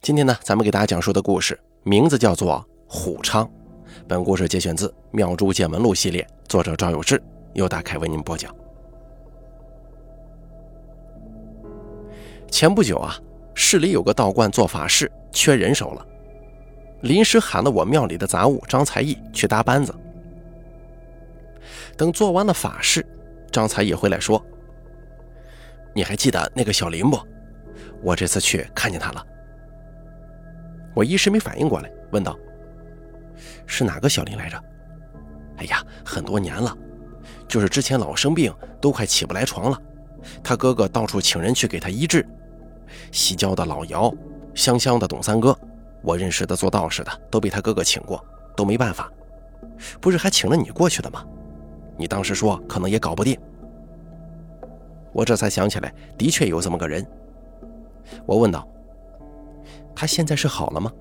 今天呢，咱们给大家讲述的故事名字叫做《虎昌》。本故事节选自《妙珠见闻录》系列，作者赵有志，由大凯为您播讲。前不久啊，市里有个道观做法事，缺人手了，临时喊了我庙里的杂物张才义去搭班子。等做完了法事，张才义回来说：“你还记得那个小林不？我这次去看见他了。”我一时没反应过来，问道：“是哪个小林来着？”“哎呀，很多年了，就是之前老生病，都快起不来床了。他哥哥到处请人去给他医治。西郊的老姚，湘乡的董三哥，我认识的做道士的，都被他哥哥请过，都没办法。不是还请了你过去的吗？你当时说可能也搞不定。”我这才想起来，的确有这么个人。我问道。他现在是好了吗？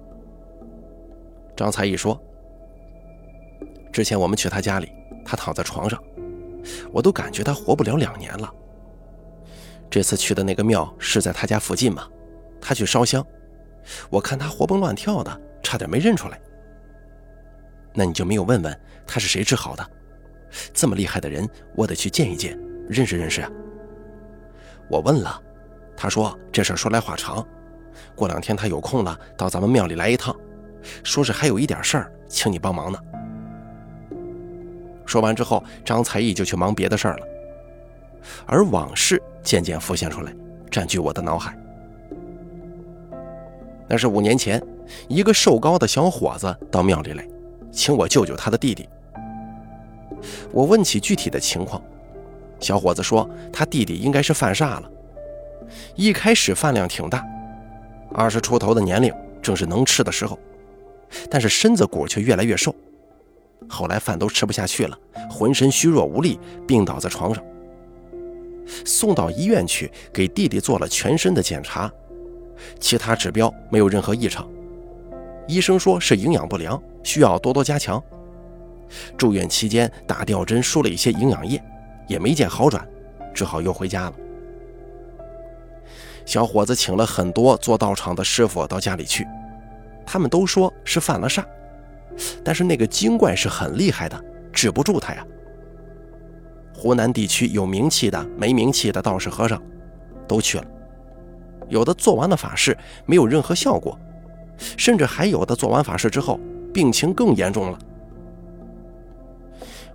张才艺说：“之前我们去他家里，他躺在床上，我都感觉他活不了两年了。这次去的那个庙是在他家附近嘛，他去烧香，我看他活蹦乱跳的，差点没认出来。那你就没有问问他是谁治好的？这么厉害的人，我得去见一见，认识认识。”我问了，他说这事说来话长。过两天他有空了，到咱们庙里来一趟，说是还有一点事儿，请你帮忙呢。说完之后，张才艺就去忙别的事儿了，而往事渐渐浮现出来，占据我的脑海。那是五年前，一个瘦高的小伙子到庙里来，请我救救他的弟弟。我问起具体的情况，小伙子说他弟弟应该是犯煞了，一开始饭量挺大。二十出头的年龄正是能吃的时候，但是身子骨却越来越瘦。后来饭都吃不下去了，浑身虚弱无力，病倒在床上。送到医院去给弟弟做了全身的检查，其他指标没有任何异常。医生说是营养不良，需要多多加强。住院期间打吊针输了一些营养液，也没见好转，只好又回家了。小伙子请了很多做道场的师傅到家里去，他们都说是犯了煞，但是那个精怪是很厉害的，止不住他呀。湖南地区有名气的、没名气的道士和尚都去了，有的做完了法事没有任何效果，甚至还有的做完法事之后病情更严重了。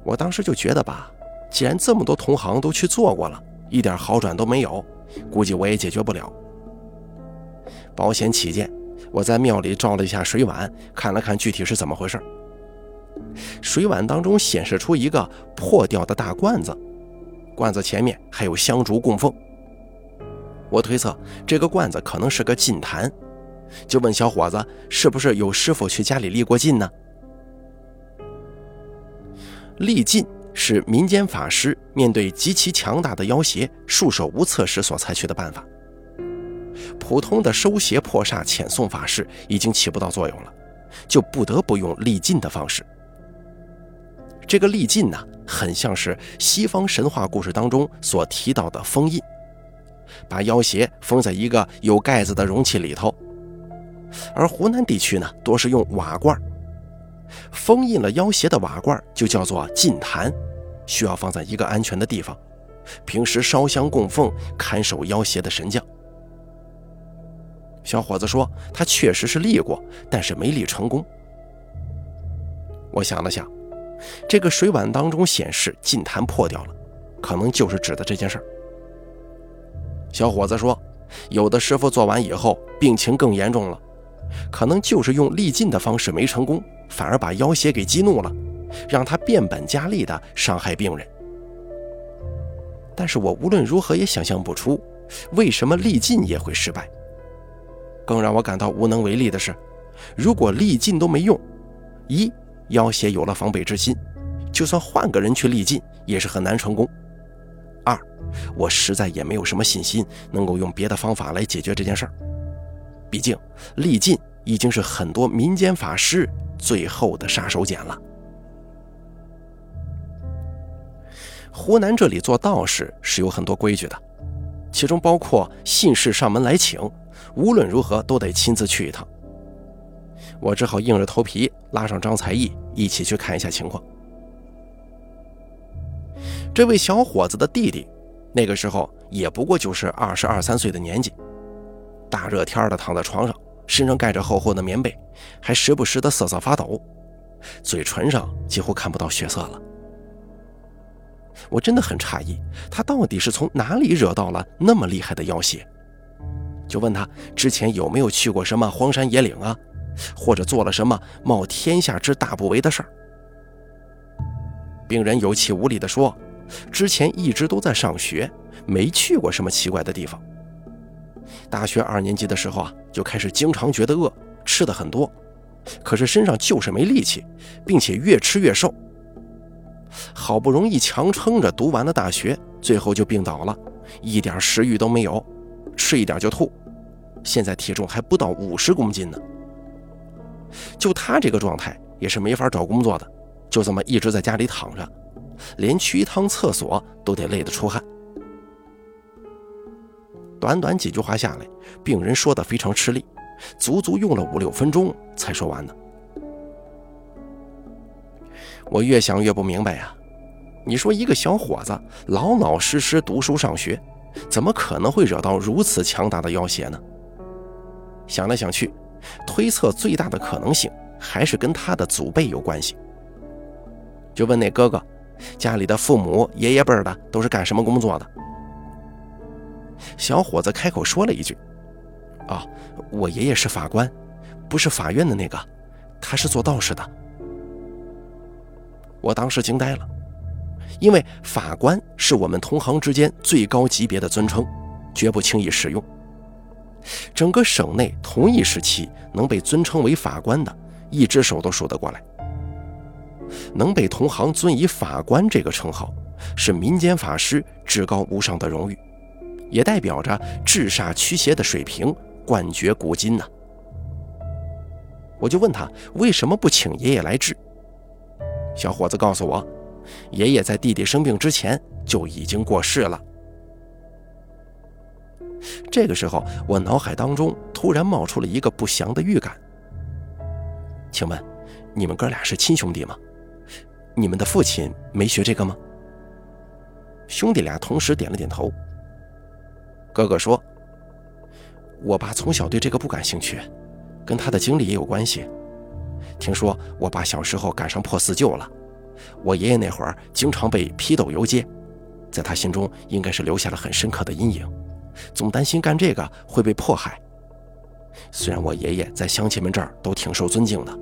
我当时就觉得吧，既然这么多同行都去做过了，一点好转都没有。估计我也解决不了。保险起见，我在庙里照了一下水碗，看了看具体是怎么回事。水碗当中显示出一个破掉的大罐子，罐子前面还有香烛供奉。我推测这个罐子可能是个禁坛，就问小伙子是不是有师傅去家里立过禁呢？立禁。是民间法师面对极其强大的妖邪束手无策时所采取的办法。普通的收邪破煞遣送法事已经起不到作用了，就不得不用力禁的方式。这个力禁呢，很像是西方神话故事当中所提到的封印，把妖邪封在一个有盖子的容器里头。而湖南地区呢，多是用瓦罐，封印了妖邪的瓦罐就叫做禁坛。需要放在一个安全的地方，平时烧香供奉，看守妖邪的神将。小伙子说，他确实是立过，但是没立成功。我想了想，这个水碗当中显示禁坛破掉了，可能就是指的这件事儿。小伙子说，有的师傅做完以后病情更严重了，可能就是用立禁的方式没成功，反而把妖邪给激怒了。让他变本加厉地伤害病人，但是我无论如何也想象不出，为什么力尽也会失败。更让我感到无能为力的是，如果力尽都没用，一妖邪有了防备之心，就算换个人去力尽也是很难成功；二，我实在也没有什么信心能够用别的方法来解决这件事儿。毕竟力尽已经是很多民间法师最后的杀手锏了。湖南这里做道士是有很多规矩的，其中包括信士上门来请，无论如何都得亲自去一趟。我只好硬着头皮拉上张才艺一起去看一下情况。这位小伙子的弟弟，那个时候也不过就是二十二三岁的年纪，大热天的躺在床上，身上盖着厚厚的棉被，还时不时的瑟瑟发抖，嘴唇上几乎看不到血色了。我真的很诧异，他到底是从哪里惹到了那么厉害的妖邪？就问他之前有没有去过什么荒山野岭啊，或者做了什么冒天下之大不韪的事儿。病人有气无力地说：“之前一直都在上学，没去过什么奇怪的地方。大学二年级的时候啊，就开始经常觉得饿，吃的很多，可是身上就是没力气，并且越吃越瘦。”好不容易强撑着读完了大学，最后就病倒了，一点食欲都没有，吃一点就吐，现在体重还不到五十公斤呢。就他这个状态，也是没法找工作的，就这么一直在家里躺着，连去一趟厕所都得累得出汗。短短几句话下来，病人说的非常吃力，足足用了五六分钟才说完呢。我越想越不明白呀，你说一个小伙子老老实实读书上学，怎么可能会惹到如此强大的妖邪呢？想来想去，推测最大的可能性还是跟他的祖辈有关系。就问那哥哥，家里的父母、爷爷辈的都是干什么工作的？小伙子开口说了一句：“啊，我爷爷是法官，不是法院的那个，他是做道士的。”我当时惊呆了，因为法官是我们同行之间最高级别的尊称，绝不轻易使用。整个省内同一时期能被尊称为法官的，一只手都数得过来。能被同行尊以法官这个称号，是民间法师至高无上的荣誉，也代表着治煞驱邪的水平冠绝古今呢。我就问他为什么不请爷爷来治？小伙子告诉我，爷爷在弟弟生病之前就已经过世了。这个时候，我脑海当中突然冒出了一个不祥的预感。请问，你们哥俩是亲兄弟吗？你们的父亲没学这个吗？兄弟俩同时点了点头。哥哥说：“我爸从小对这个不感兴趣，跟他的经历也有关系。”听说我爸小时候赶上破四旧了，我爷爷那会儿经常被批斗游街，在他心中应该是留下了很深刻的阴影，总担心干这个会被迫害。虽然我爷爷在乡亲们这儿都挺受尊敬的，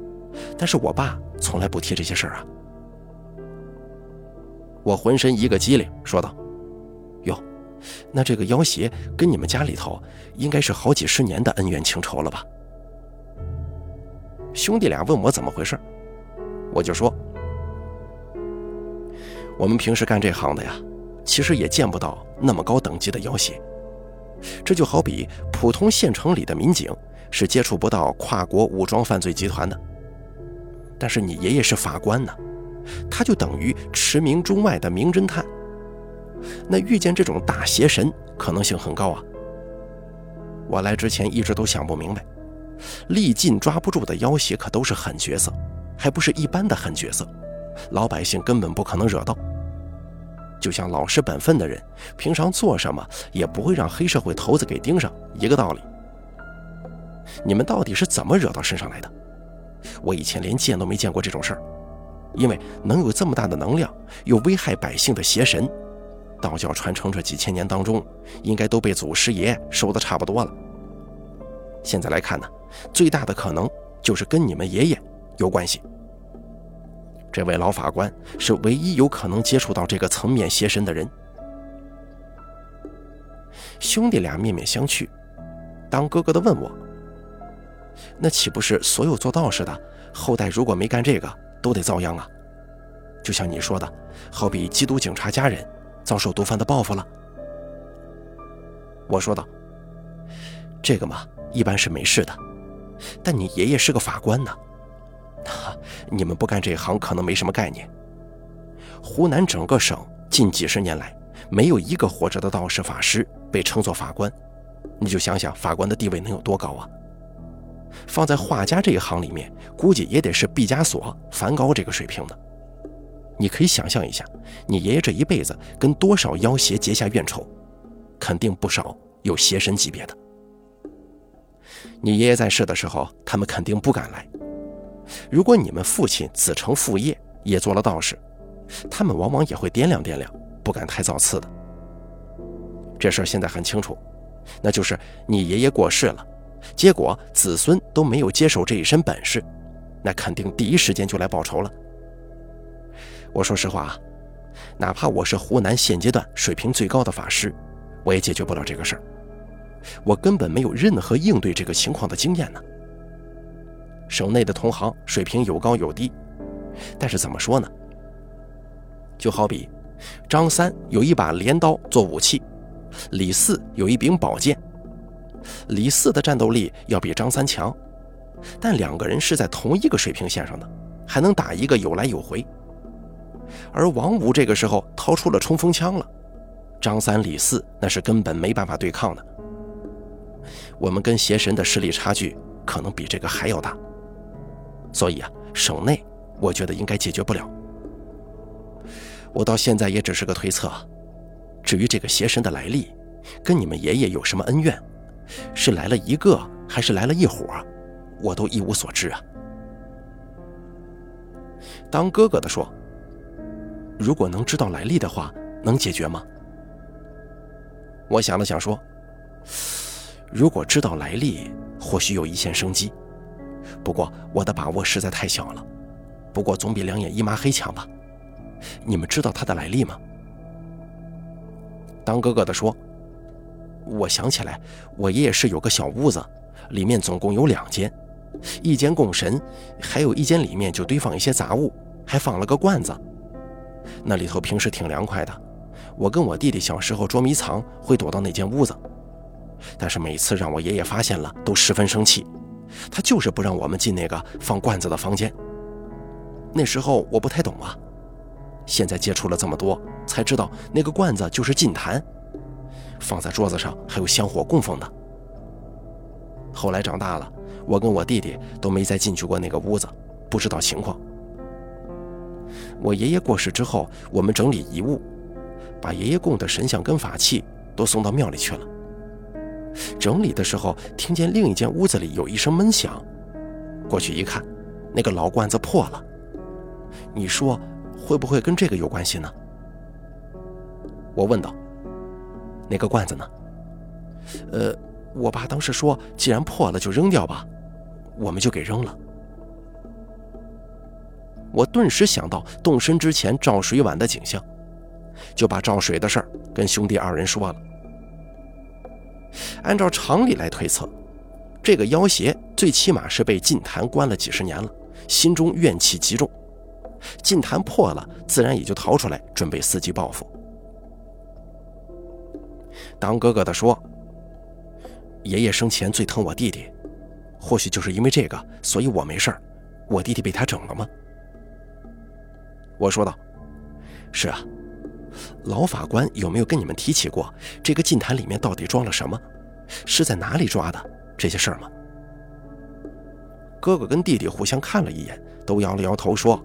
但是我爸从来不提这些事儿啊。我浑身一个机灵，说道：“，那这个妖邪跟你们家里头应该是好几十年的恩怨情仇了吧？”兄弟俩问我怎么回事，我就说：我们平时干这行的呀，其实也见不到那么高等级的妖邪。这就好比普通县城里的民警是接触不到跨国武装犯罪集团的，但是你爷爷是法官呢，他就等于驰名中外的名侦探。那遇见这种大邪神可能性很高啊。我来之前一直都想不明白。历尽抓不住的妖邪可都是狠角色，还不是一般的狠角色，老百姓根本不可能惹到。就像老实本分的人，平常做什么也不会让黑社会头子给盯上，一个道理。你们到底是怎么惹到身上来的？我以前连见都没见过这种事儿，因为能有这么大的能量又危害百姓的邪神，道教传承这几千年当中，应该都被祖师爷收的差不多了。现在来看呢。最大的可能就是跟你们爷爷有关系。这位老法官是唯一有可能接触到这个层面邪神的人。兄弟俩面面相觑，当哥哥的问我：“那岂不是所有做道士的后代如果没干这个，都得遭殃啊？就像你说的，好比缉毒警察家人遭受毒贩的报复了。”我说道：“这个嘛，一般是没事的。”但你爷爷是个法官呢，你们不干这行可能没什么概念。湖南整个省近几十年来没有一个活着的道士法师被称作法官，你就想想法官的地位能有多高啊！放在画家这一行里面，估计也得是毕加索、梵高这个水平的。你可以想象一下，你爷爷这一辈子跟多少妖邪结下怨仇，肯定不少有邪神级别的。你爷爷在世的时候，他们肯定不敢来。如果你们父亲子承父业，也做了道士，他们往往也会掂量掂量，不敢太造次的。这事儿现在很清楚，那就是你爷爷过世了，结果子孙都没有接手这一身本事，那肯定第一时间就来报仇了。我说实话啊，哪怕我是湖南现阶段水平最高的法师，我也解决不了这个事儿。我根本没有任何应对这个情况的经验呢。省内的同行水平有高有低，但是怎么说呢？就好比张三有一把镰刀做武器，李四有一柄宝剑。李四的战斗力要比张三强，但两个人是在同一个水平线上的，还能打一个有来有回。而王五这个时候掏出了冲锋枪了，张三李四那是根本没办法对抗的。我们跟邪神的实力差距可能比这个还要大。所以啊，省内我觉得应该解决不了。我到现在也只是个推测。至于这个邪神的来历，跟你们爷爷有什么恩怨，是来了一个还是来了一伙，我都一无所知啊。当哥哥的说：“如果能知道来历的话，能解决吗？”我想了想说：“如果知道来历，或许有一线生机。”不过我的把握实在太小了，不过总比两眼一抹黑强吧。你们知道他的来历吗？当哥哥的说：“我想起来，我爷爷是有个小屋子，里面总共有两间，一间供神，还有一间里面就堆放一些杂物，还放了个罐子。那里头平时挺凉快的，我跟我弟弟小时候捉迷藏会躲到那间屋子，但是每次让我爷爷发现了，都十分生气。”他就是不让我们进那个放罐子的房间。那时候我不太懂啊，现在接触了这么多，才知道那个罐子就是禁坛，放在桌子上还有香火供奉的。后来长大了，我跟我弟弟都没再进去过那个屋子，不知道情况。我爷爷过世之后，我们整理遗物，把爷爷供的神像跟法器都送到庙里去了。整理的时候，听见另一间屋子里有一声闷响，过去一看，那个老罐子破了。你说会不会跟这个有关系呢？我问道。那个罐子呢？呃，我爸当时说，既然破了就扔掉吧，我们就给扔了。我顿时想到动身之前照水碗的景象，就把照水的事儿跟兄弟二人说了。按照常理来推测，这个妖邪最起码是被禁坛关了几十年了，心中怨气极重。禁坛破了，自然也就逃出来，准备伺机报复。当哥哥的说：“爷爷生前最疼我弟弟，或许就是因为这个，所以我没事儿，我弟弟被他整了吗？”我说道：“是啊。”老法官有没有跟你们提起过这个禁坛里面到底装了什么？是在哪里抓的这些事儿吗？哥哥跟弟弟互相看了一眼，都摇了摇头说：“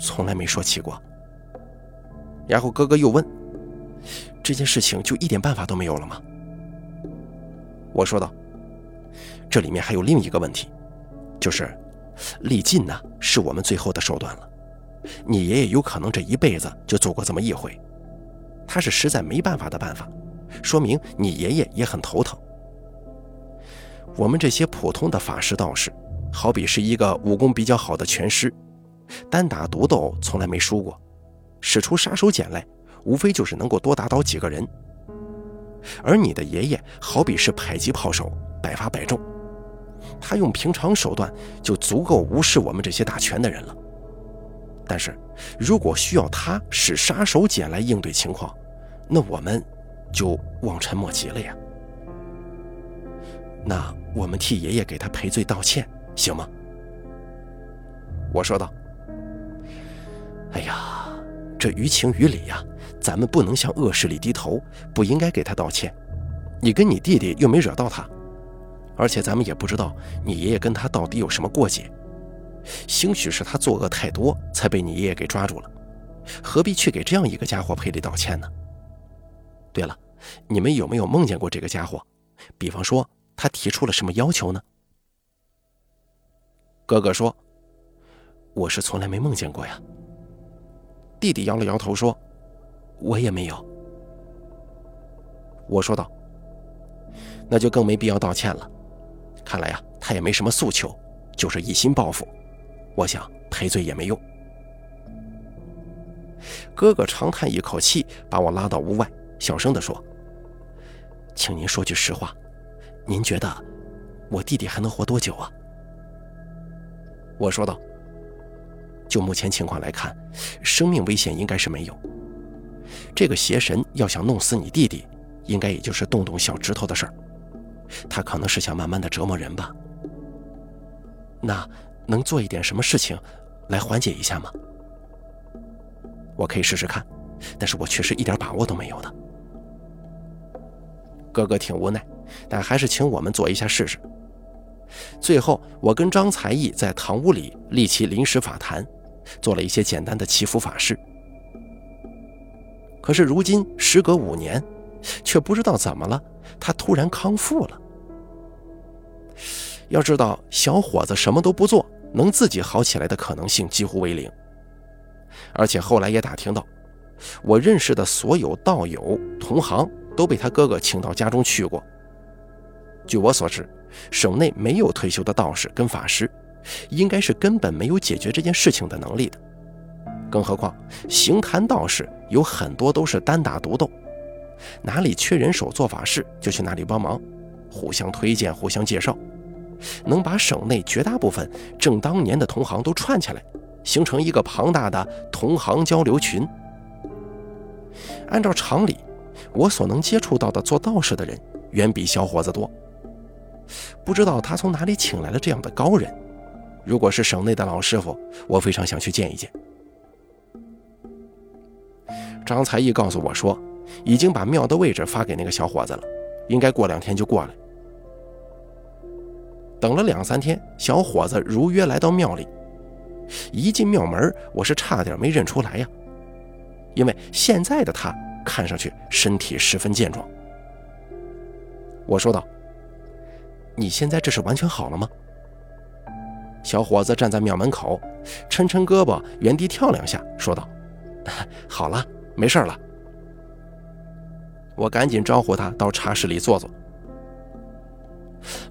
从来没说起过。”然后哥哥又问：“这件事情就一点办法都没有了吗？”我说道：“这里面还有另一个问题，就是立禁呢，是我们最后的手段了。”你爷爷有可能这一辈子就做过这么一回，他是实在没办法的办法，说明你爷爷也很头疼。我们这些普通的法师道士，好比是一个武功比较好的拳师，单打独斗从来没输过，使出杀手锏来，无非就是能够多打倒几个人。而你的爷爷好比是迫击炮手，百发百中，他用平常手段就足够无视我们这些打拳的人了。但是，如果需要他使杀手锏来应对情况，那我们就望尘莫及了呀。那我们替爷爷给他赔罪道歉，行吗？我说道。哎呀，这。于情于理呀，咱们不能向恶势力低头，不应该给他道歉。你跟你弟弟又没惹到他，而且咱们也不知道你爷爷跟他到底有什么过节。兴许是他作恶太多，才被你爷爷给抓住了，何必去给这样一个家伙赔礼道歉呢？对了，你们有没有梦见过这个家伙？比方说，他提出了什么要求呢？哥哥说：“我是从来没梦见过呀。”弟弟摇了摇头说：“我也没有。”我说道：“那就更没必要道歉了。看来呀，他也没什么诉求，就是一心报复。我想赔罪也没用。”哥哥长叹一口气，把我拉到屋外，小声地说：“请您说句实话，您觉得我弟弟还能活多久啊？”我说道。就目前情况来看，生命危险应该是没有。这个邪神要想弄死你弟弟，应该也就是动动小指头的事儿。他可能是想慢慢的折磨人吧。那能做一点什么事情来缓解一下吗？我可以试试看，但是我确实一点把握都没有的。哥哥挺无奈，但还是请我们做一下试试。最后，我跟张才义在堂屋里立起临时法坛。做了一些简单的祈福法事，可是如今时隔五年，却不知道怎么了，他突然康复了。要知道，小伙子什么都不做，能自己好起来的可能性几乎为零。而且后来也打听到，我认识的所有道友同行都被他哥哥请到家中去过。据我所知，省内没有退休的道士跟法师。应该是根本没有解决这件事情的能力的，更何况行坛道士有很多都是单打独斗，哪里缺人手做法事就去哪里帮忙，互相推荐、互相介绍，能把省内绝大部分正当年的同行都串起来，形成一个庞大的同行交流群。按照常理，我所能接触到的做道士的人远比小伙子多，不知道他从哪里请来了这样的高人。如果是省内的老师傅，我非常想去见一见。张才义告诉我说，已经把庙的位置发给那个小伙子了，应该过两天就过来。等了两三天，小伙子如约来到庙里。一进庙门，我是差点没认出来呀，因为现在的他看上去身体十分健壮。我说道：“你现在这是完全好了吗？”小伙子站在庙门口，抻抻胳膊，原地跳两下，说道：“好了，没事了。”我赶紧招呼他到茶室里坐坐。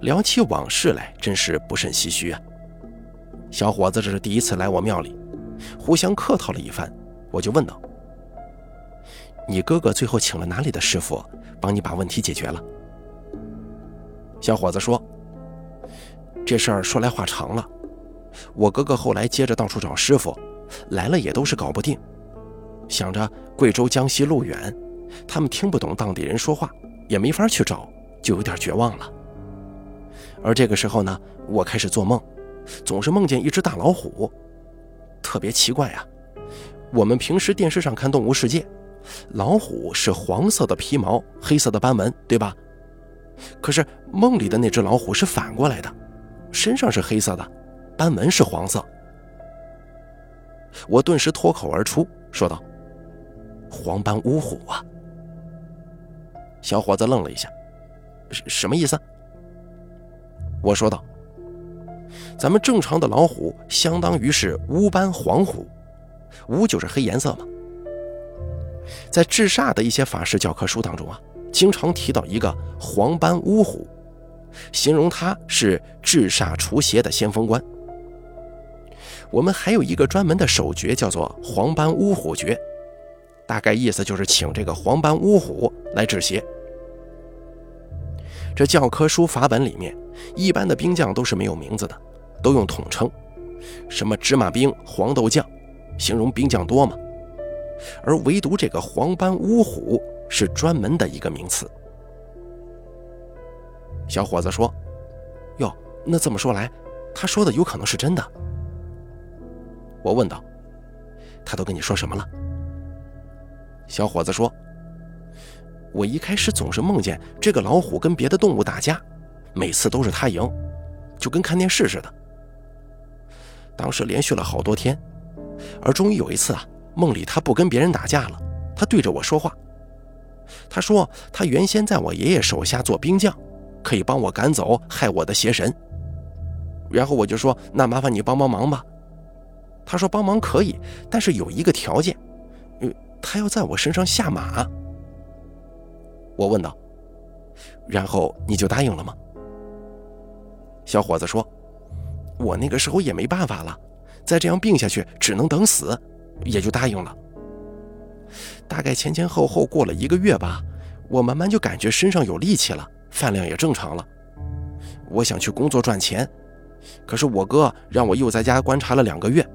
聊起往事来，真是不甚唏嘘啊。小伙子这是第一次来我庙里，互相客套了一番，我就问道：“你哥哥最后请了哪里的师傅，帮你把问题解决了？”小伙子说：“这事儿说来话长了。”我哥哥后来接着到处找师傅，来了也都是搞不定。想着贵州、江西路远，他们听不懂当地人说话，也没法去找，就有点绝望了。而这个时候呢，我开始做梦，总是梦见一只大老虎，特别奇怪呀。我们平时电视上看《动物世界》，老虎是黄色的皮毛，黑色的斑纹，对吧？可是梦里的那只老虎是反过来的，身上是黑色的。斑纹是黄色，我顿时脱口而出说道：“黄斑乌虎啊！”小伙子愣了一下，什什么意思？我说道：“咱们正常的老虎相当于是乌斑黄虎，乌就是黑颜色嘛。在治煞的一些法师教科书当中啊，经常提到一个黄斑乌虎，形容他是治煞除邪的先锋官。”我们还有一个专门的手诀，叫做黄斑乌虎诀，大概意思就是请这个黄斑乌虎来治邪。这教科书法本里面，一般的兵将都是没有名字的，都用统称，什么芝麻兵、黄豆将，形容兵将多嘛。而唯独这个黄斑乌虎是专门的一个名词。小伙子说：“哟，那这么说来，他说的有可能是真的。”我问道：“他都跟你说什么了？”小伙子说：“我一开始总是梦见这个老虎跟别的动物打架，每次都是他赢，就跟看电视似的。当时连续了好多天，而终于有一次啊，梦里他不跟别人打架了，他对着我说话。他说他原先在我爷爷手下做兵将，可以帮我赶走害我的邪神。然后我就说：那麻烦你帮帮忙吧。他说帮忙可以，但是有一个条件。”呃他要在我身上下马，我问道：“然后你就答应了吗？”小伙子说：“我那个时候也没办法了，再这样病下去只能等死，也就答应了。大概前前后后过了一个月吧，我慢慢就感觉身上有力气了，饭量也正常了。我想去工作赚钱，可是我哥让我又在家观察了两个月，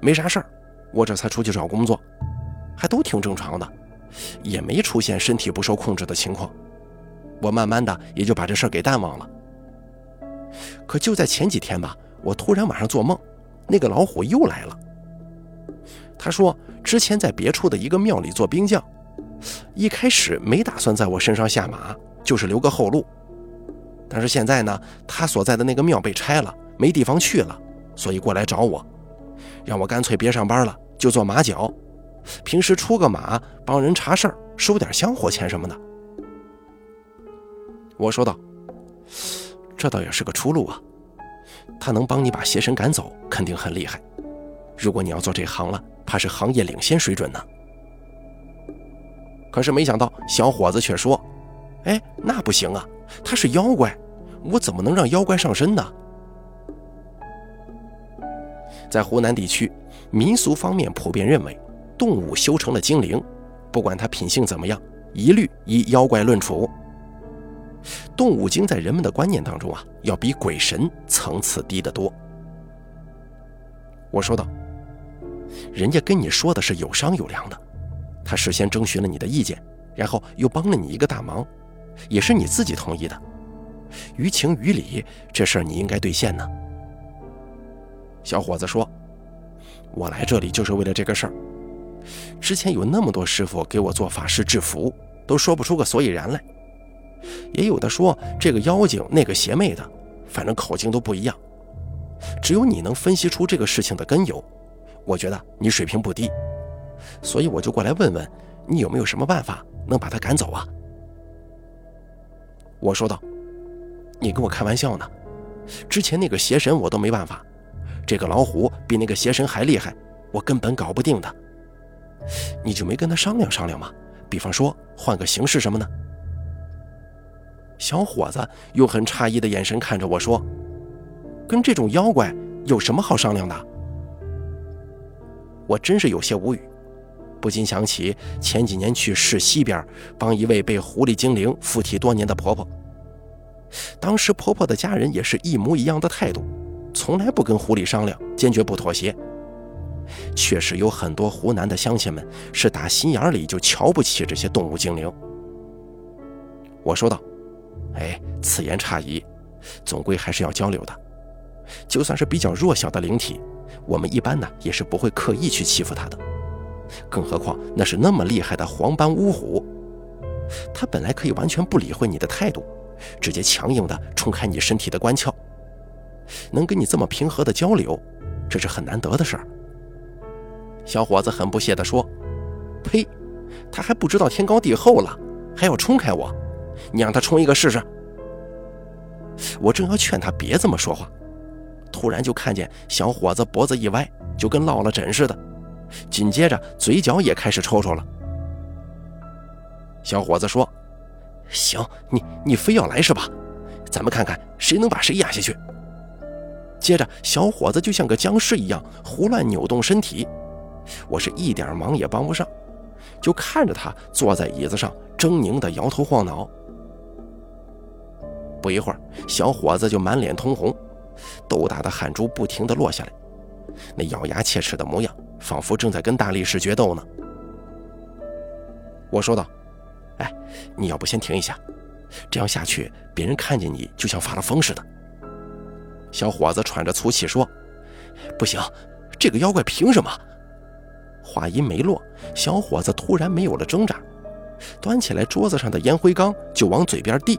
没啥事儿，我这才出去找工作。”还都挺正常的，也没出现身体不受控制的情况。我慢慢的也就把这事给淡忘了。可就在前几天吧，我突然晚上做梦，那个老虎又来了。他说之前在别处的一个庙里做兵将，一开始没打算在我身上下马，就是留个后路。但是现在呢，他所在的那个庙被拆了，没地方去了，所以过来找我，让我干脆别上班了，就做马脚。平时出个马，帮人查事儿，收点香火钱什么的。我说道：“这倒也是个出路啊，他能帮你把邪神赶走，肯定很厉害。如果你要做这行了，怕是行业领先水准呢。”可是没想到，小伙子却说：“哎，那不行啊，他是妖怪，我怎么能让妖怪上身呢？”在湖南地区，民俗方面普遍认为。动物修成了精灵，不管它品性怎么样，一律以妖怪论处。动物精在人们的观念当中啊，要比鬼神层次低得多。我说道：“人家跟你说的是有商有量的，他事先征询了你的意见，然后又帮了你一个大忙，也是你自己同意的，于情于理，这事儿你应该兑现呢。”小伙子说：“我来这里就是为了这个事儿。”之前有那么多师傅给我做法事制服，都说不出个所以然来。也有的说这个妖精，那个邪魅的，反正口径都不一样。只有你能分析出这个事情的根由，我觉得你水平不低，所以我就过来问问你有没有什么办法能把他赶走啊？我说道：“你跟我开玩笑呢？之前那个邪神我都没办法，这个老虎比那个邪神还厉害，我根本搞不定的。”你就没跟他商量商量吗？比方说换个形式什么的。小伙子用很诧异的眼神看着我说：“跟这种妖怪有什么好商量的？”我真是有些无语，不禁想起前几年去市西边帮一位被狐狸精灵附体多年的婆婆。当时婆婆的家人也是一模一样的态度，从来不跟狐狸商量，坚决不妥协。确实有很多湖南的乡亲们是打心眼里就瞧不起这些动物精灵。我说道：“哎，此言差矣，总归还是要交流的。就算是比较弱小的灵体，我们一般呢也是不会刻意去欺负它的。更何况那是那么厉害的黄斑乌虎，它本来可以完全不理会你的态度，直接强硬的冲开你身体的关窍。能跟你这么平和的交流，这是很难得的事儿。”小伙子很不屑地说：“呸，他还不知道天高地厚了，还要冲开我，你让他冲一个试试。”我正要劝他别这么说话，突然就看见小伙子脖子一歪，就跟落了枕似的，紧接着嘴角也开始抽抽了。小伙子说：“行，你你非要来是吧？咱们看看谁能把谁压下去。”接着，小伙子就像个僵尸一样胡乱扭动身体。我是一点忙也帮不上，就看着他坐在椅子上狰狞的摇头晃脑。不一会儿，小伙子就满脸通红，豆大的汗珠不停地落下来，那咬牙切齿的模样，仿佛正在跟大力士决斗呢。我说道：“哎，你要不先停一下，这样下去，别人看见你就像发了疯似的。”小伙子喘着粗气说：“不行，这个妖怪凭什么？”话音没落，小伙子突然没有了挣扎，端起来桌子上的烟灰缸就往嘴边递。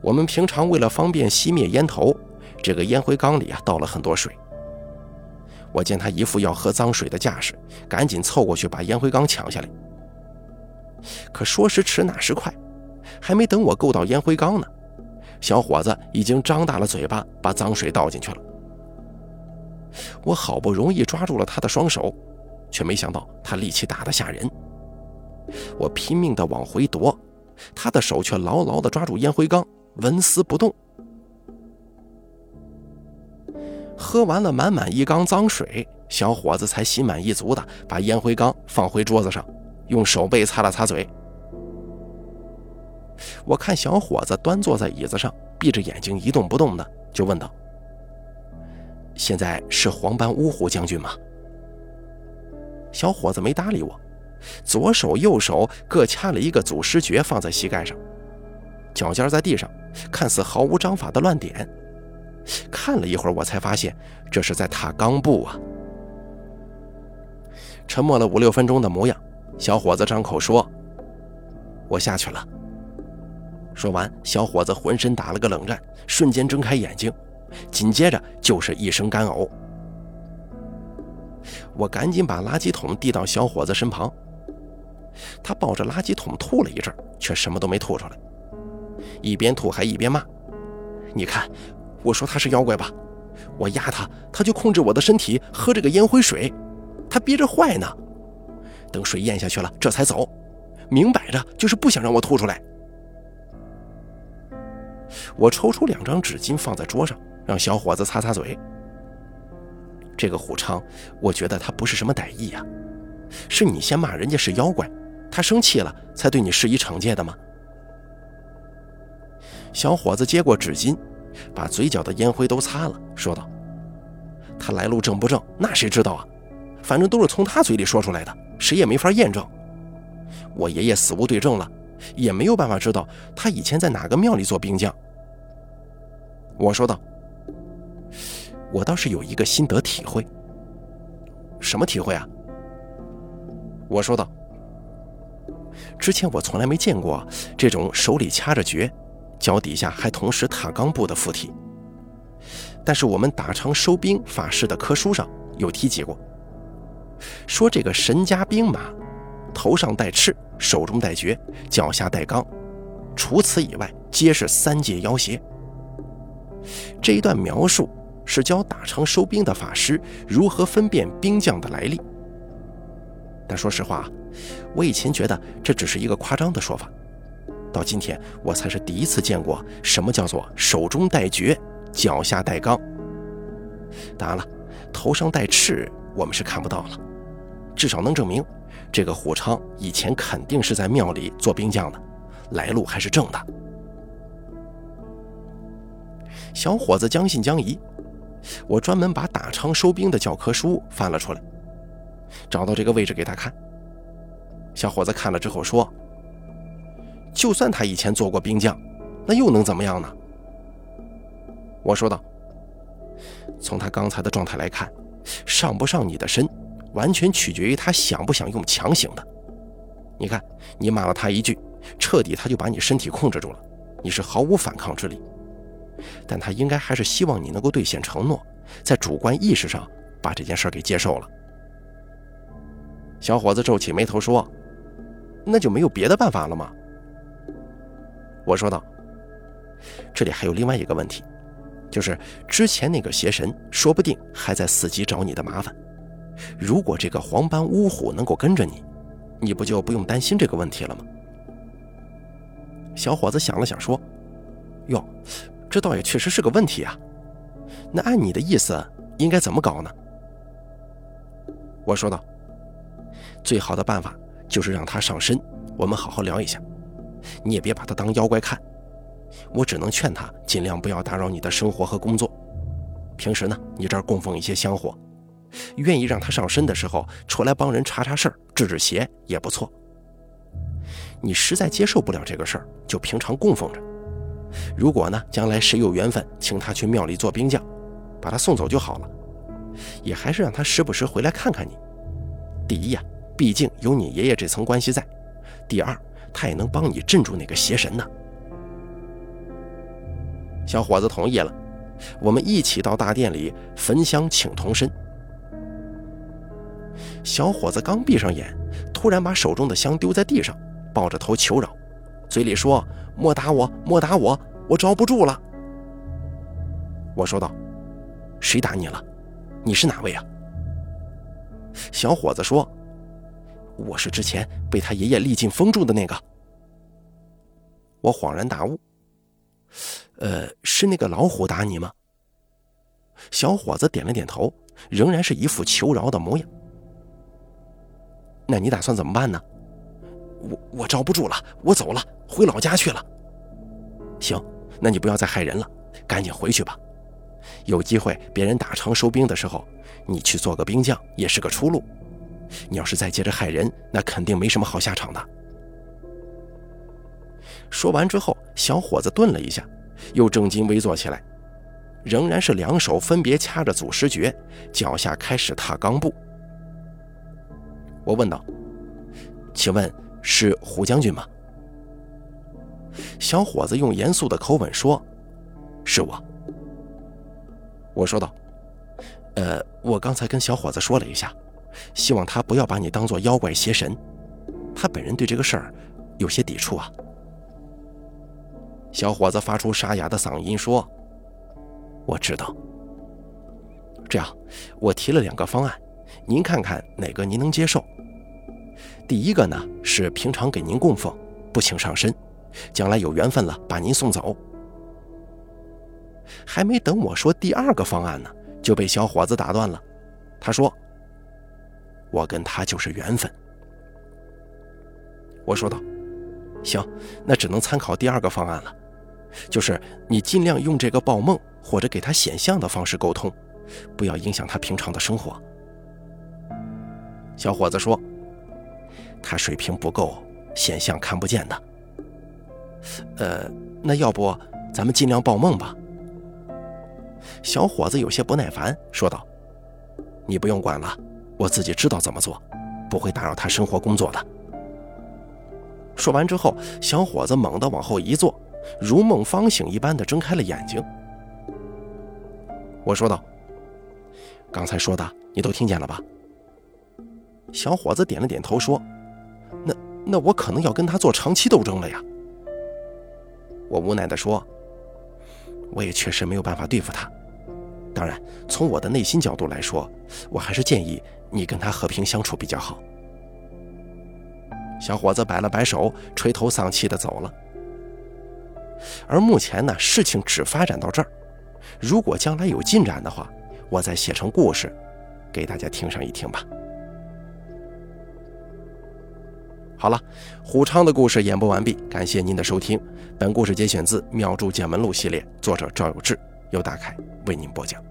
我们平常为了方便熄灭烟头，这个烟灰缸里啊倒了很多水。我见他一副要喝脏水的架势，赶紧凑过去把烟灰缸抢下来。可说时迟，那时快，还没等我够到烟灰缸呢，小伙子已经张大了嘴巴把脏水倒进去了。我好不容易抓住了他的双手，却没想到他力气大得吓人。我拼命地往回夺，他的手却牢牢地抓住烟灰缸，纹丝不动。喝完了满满一缸脏水，小伙子才心满意足地把烟灰缸放回桌子上，用手背擦了擦嘴。我看小伙子端坐在椅子上，闭着眼睛一动不动的，就问道：“现在是黄斑乌虎将军吗？”小伙子没搭理我，左手右手各掐了一个祖师诀放在膝盖上，脚尖在地上，看似毫无章法的乱点。看了一会儿，我才发现这是在踏钢步啊！沉默了五六分钟的模样，小伙子张口说：“我下去了。”说完，小伙子浑身打了个冷战，瞬间睁开眼睛，紧接着就是一声干呕。我赶紧把垃圾桶递到小伙子身旁，他抱着垃圾桶吐了一阵，却什么都没吐出来，一边吐还一边骂：“你看。”我说他是妖怪吧，我压他，他就控制我的身体喝这个烟灰水，他憋着坏呢。等水咽下去了，这才走，明摆着就是不想让我吐出来。我抽出两张纸巾放在桌上，让小伙子擦擦嘴。这个虎昌，我觉得他不是什么歹意呀，是你先骂人家是妖怪，他生气了才对你施以惩戒的吗？小伙子接过纸巾。把嘴角的烟灰都擦了，说道：“他来路正不正，那谁知道啊？反正都是从他嘴里说出来的，谁也没法验证。我爷爷死无对证了，也没有办法知道他以前在哪个庙里做兵将。”我说道：“我倒是有一个心得体会。什么体会啊？”我说道：“之前我从来没见过这种手里掐着诀。”脚底下还同时踏钢步的附体，但是我们打长收兵法师的科书上有提及过，说这个神家兵马头上带翅，手中带诀，脚下带钢，除此以外皆是三界妖邪。这一段描述是教打长收兵的法师如何分辨兵将的来历，但说实话，我以前觉得这只是一个夸张的说法。到今天，我才是第一次见过什么叫做手中带绝，脚下带钢。当然了，头上带翅，我们是看不到了，至少能证明这个虎昌以前肯定是在庙里做兵将的，来路还是正的。小伙子将信将疑，我专门把打昌收兵的教科书翻了出来，找到这个位置给他看。小伙子看了之后说。就算他以前做过兵将，那又能怎么样呢？我说道：“从他刚才的状态来看，上不上你的身，完全取决于他想不想用强行的。你看，你骂了他一句，彻底他就把你身体控制住了，你是毫无反抗之力。但他应该还是希望你能够兑现承诺，在主观意识上把这件事给接受了。”小伙子皱起眉头说：“那就没有别的办法了吗？”我说道：“这里还有另外一个问题，就是之前那个邪神说不定还在伺机找你的麻烦。如果这个黄斑乌虎能够跟着你，你不就不用担心这个问题了吗？”小伙子想了想说：“哟，这倒也确实是个问题啊。那按你的意思，应该怎么搞呢？”我说道：“最好的办法就是让他上身，我们好好聊一下。”你也别把他当妖怪看，我只能劝他尽量不要打扰你的生活和工作。平时呢，你这儿供奉一些香火，愿意让他上身的时候出来帮人查查事儿、治治邪也不错。你实在接受不了这个事儿，就平常供奉着。如果呢，将来谁有缘分请他去庙里做兵将，把他送走就好了。也还是让他时不时回来看看你。第一呀，毕竟有你爷爷这层关系在；第二，他也能帮你镇住那个邪神呢。小伙子同意了，我们一起到大殿里焚香请同身。小伙子刚闭上眼，突然把手中的香丢在地上，抱着头求饶，嘴里说：“莫打我，莫打我，我招不住了。”我说道：“谁打你了？你是哪位啊？”小伙子说：“我是之前被他爷爷历尽封住的那个。”我恍然大悟：“呃，是那个老虎打你吗？”小伙子点了点头，仍然是一副求饶的模样。那你打算怎么办呢？我我招不住了，我走了，回老家去了。行，那你不要再害人了，赶紧回去吧。有机会别人打城收兵的时候，你去做个兵将也是个出路。你要是再接着害人，那肯定没什么好下场的。说完之后，小伙子顿了一下，又正襟危坐起来，仍然是两手分别掐着祖师诀，脚下开始踏钢步。我问道：“请问是胡将军吗？”小伙子用严肃的口吻说：“是我。”我说道：“呃，我刚才跟小伙子说了一下，希望他不要把你当做妖怪邪神，他本人对这个事儿有些抵触啊。”小伙子发出沙哑的嗓音说：“我知道。这样，我提了两个方案。”您看看哪个您能接受？第一个呢是平常给您供奉，不请上身，将来有缘分了把您送走。还没等我说第二个方案呢，就被小伙子打断了。他说：“我跟他就是缘分。”我说道：“行，那只能参考第二个方案了，就是你尽量用这个报梦或者给他显像的方式沟通，不要影响他平常的生活。”小伙子说：“他水平不够，显像看不见的。呃，那要不咱们尽量报梦吧。”小伙子有些不耐烦说道：“你不用管了，我自己知道怎么做，不会打扰他生活工作的。”说完之后，小伙子猛地往后一坐，如梦方醒一般的睁开了眼睛。我说道：“刚才说的你都听见了吧？”小伙子点了点头，说：“那我可能要跟他做长期斗争了呀。”我无奈地说：“我也确实没有办法对付他。当然，从我的内心角度来说，我还是建议你跟他和平相处比较好。”小伙子摆了摆手，垂头丧气地走了。而目前呢，事情只发展到这儿。如果将来有进展的话，我再写成故事，给大家听上一听吧。好了，虎昌的故事演播完毕，感谢您的收听。本故事节选自《妙著见闻录》系列，作者赵有志，由大凯为您播讲。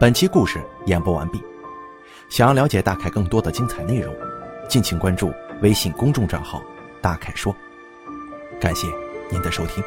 本期故事演播完毕，想要了解大凯更多的精彩内容，敬请关注微信公众账号“大凯说”。感谢您的收听。